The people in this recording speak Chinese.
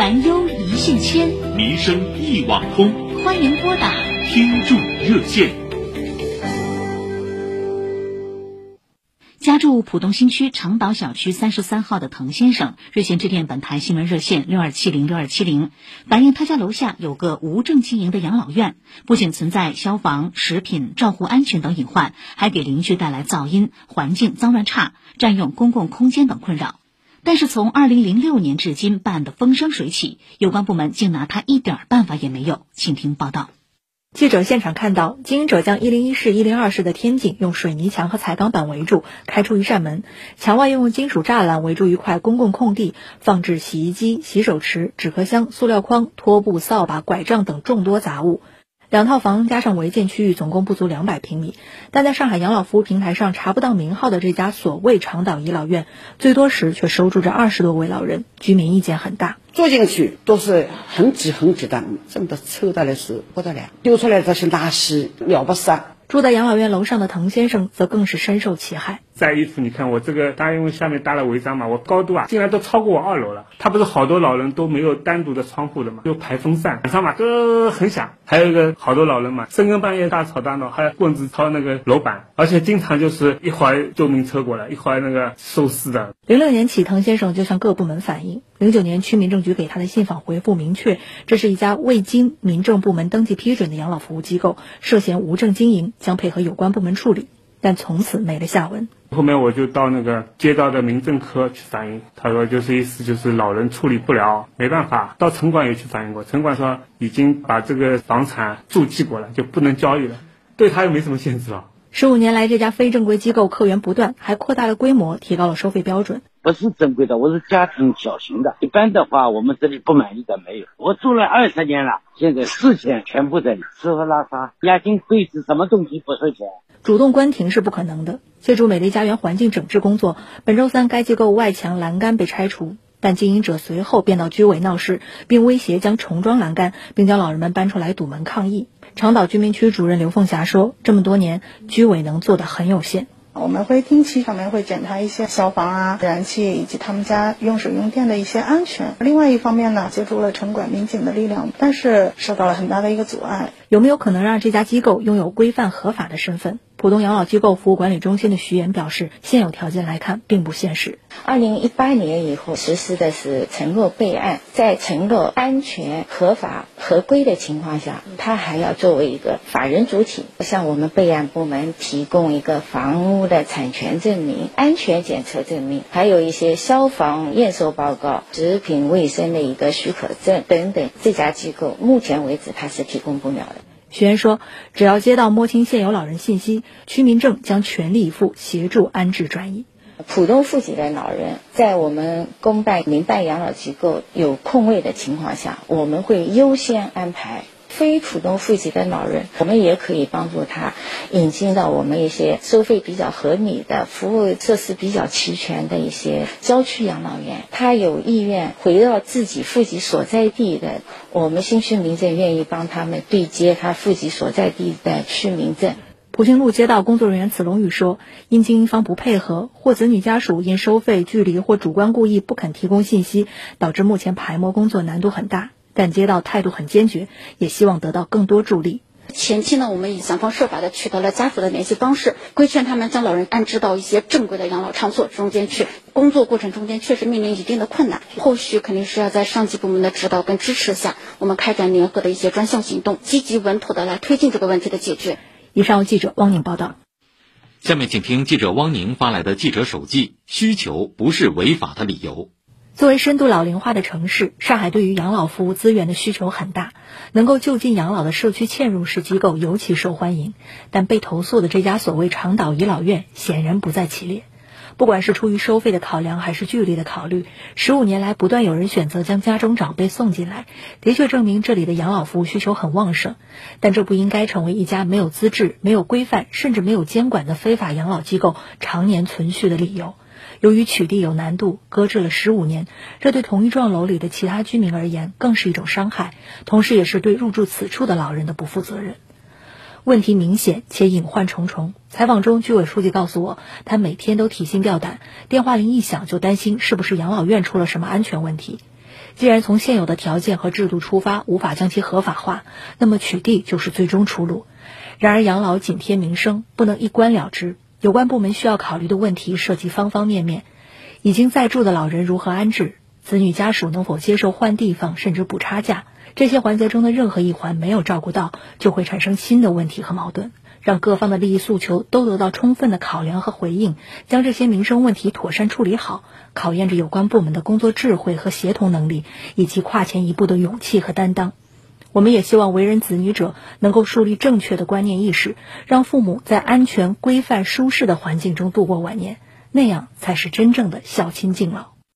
烦忧一线牵，民生一网通。欢迎拨打天助热线。家住浦东新区长岛小区三十三号的滕先生日前致电本台新闻热线六二七零六二七零，反映他家楼下有个无证经营的养老院，不仅存在消防、食品、照护安全等隐患，还给邻居带来噪音、环境脏乱差、占用公共空间等困扰。但是从二零零六年至今办得风生水起，有关部门竟拿他一点办法也没有。请听报道。记者现场看到，经营者将一零一室、一零二室的天井用水泥墙和彩钢板围住，开出一扇门，墙外用金属栅栏围住一块公共空地，放置洗衣机、洗手池、纸壳箱、塑料筐、拖布、扫把、拐杖等众多杂物。两套房加上违建区域，总共不足两百平米。但在上海养老服务平台上查不到名号的这家所谓长岛颐老院，最多时却收住着二十多位老人，居民意见很大。住进去都是很挤很挤的，真的臭的来是不得了，丢出来这些垃圾了不得。住在养老院楼上的滕先生则更是深受其害。再一次，你看我这个，当然因为下面搭了违章嘛，我高度啊，竟然都超过我二楼了。他不是好多老人都没有单独的窗户的嘛，就排风扇，晚上嘛都很响。还有一个好多老人嘛，深更半夜大吵大闹，还要棍子敲那个楼板，而且经常就是一会儿救命车过来，一会儿那个收尸的。零六年起，滕先生就向各部门反映。零九年，区民政局给他的信访回复明确，这是一家未经民政部门登记批准的养老服务机构，涉嫌无证经营，将配合有关部门处理。但从此没了下文。后面我就到那个街道的民政科去反映，他说就是意思就是老人处理不了，没办法。到城管也去反映过，城管说已经把这个房产注记过了，就不能交易了，对他又没什么限制了。十五年来，这家非正规机构客源不断，还扩大了规模，提高了收费标准。不是正规的，我是家庭小型的。一般的话，我们这里不满意的没有。我住了二十年了，现在四千全部这里吃喝拉撒，押金费是什么东西不收钱？主动关停是不可能的。借助美丽家园环境整治工作，本周三该机构外墙栏杆被拆除，但经营者随后便到居委闹事，并威胁将重装栏杆，并将老人们搬出来堵门抗议。长岛居民区主任刘凤霞说：“这么多年，居委能做的很有限。”我们会定期上面会检查一些消防啊、燃气以及他们家用水用电的一些安全。另外一方面呢，借助了城管民警的力量，但是受到了很大的一个阻碍。有没有可能让这家机构拥有规范合法的身份？浦东养老机构服务管理中心的徐岩表示，现有条件来看并不现实。二零一八年以后实施的是承诺备案，在承诺安全、合法、合规的情况下，他还要作为一个法人主体，向我们备案部门提供一个房屋的产权证明、安全检测证明，还有一些消防验收报告、食品卫生的一个许可证等等。这家机构目前为止它是提供不了的。学员说：“只要接到摸清现有老人信息，区民政将全力以赴协助安置转移。浦东富集的老人在我们公办、民办养老机构有空位的情况下，我们会优先安排。”非浦东户籍的老人，我们也可以帮助他引进到我们一些收费比较合理的、服务设施比较齐全的一些郊区养老院。他有意愿回到自己户籍所在地的，我们新区民政愿意帮他们对接他户籍所在地的区民证。普兴路街道工作人员子龙宇说：“因经营方不配合，或子女家属因收费、距离或主观故意不肯提供信息，导致目前排摸工作难度很大。”但街道态度很坚决，也希望得到更多助力。前期呢，我们已想方设法的取得了家属的联系方式，规劝他们将老人安置到一些正规的养老场所中间去。工作过程中间确实面临一定的困难，后续肯定是要在上级部门的指导跟支持下，我们开展联合的一些专项行动，积极稳妥的来推进这个问题的解决。以上由记者汪宁报道。下面请听记者汪宁发来的记者手记：需求不是违法的理由。作为深度老龄化的城市，上海对于养老服务资源的需求很大，能够就近养老的社区嵌入式机构尤其受欢迎。但被投诉的这家所谓长岛养老院显然不在其列。不管是出于收费的考量，还是距离的考虑，十五年来不断有人选择将家中长辈送进来，的确证明这里的养老服务需求很旺盛。但这不应该成为一家没有资质、没有规范，甚至没有监管的非法养老机构常年存续的理由。由于取缔有难度，搁置了十五年，这对同一幢楼里的其他居民而言更是一种伤害，同时也是对入住此处的老人的不负责任。问题明显且隐患重重。采访中，居委书记告诉我，他每天都提心吊胆，电话铃一响就担心是不是养老院出了什么安全问题。既然从现有的条件和制度出发，无法将其合法化，那么取缔就是最终出路。然而，养老紧贴民生，不能一关了之。有关部门需要考虑的问题涉及方方面面：已经在住的老人如何安置，子女家属能否接受换地方甚至补差价，这些环节中的任何一环没有照顾到，就会产生新的问题和矛盾。让各方的利益诉求都得到充分的考量和回应，将这些民生问题妥善处理好，考验着有关部门的工作智慧和协同能力，以及跨前一步的勇气和担当。我们也希望为人子女者能够树立正确的观念意识，让父母在安全、规范、舒适的环境中度过晚年，那样才是真正的孝亲敬老。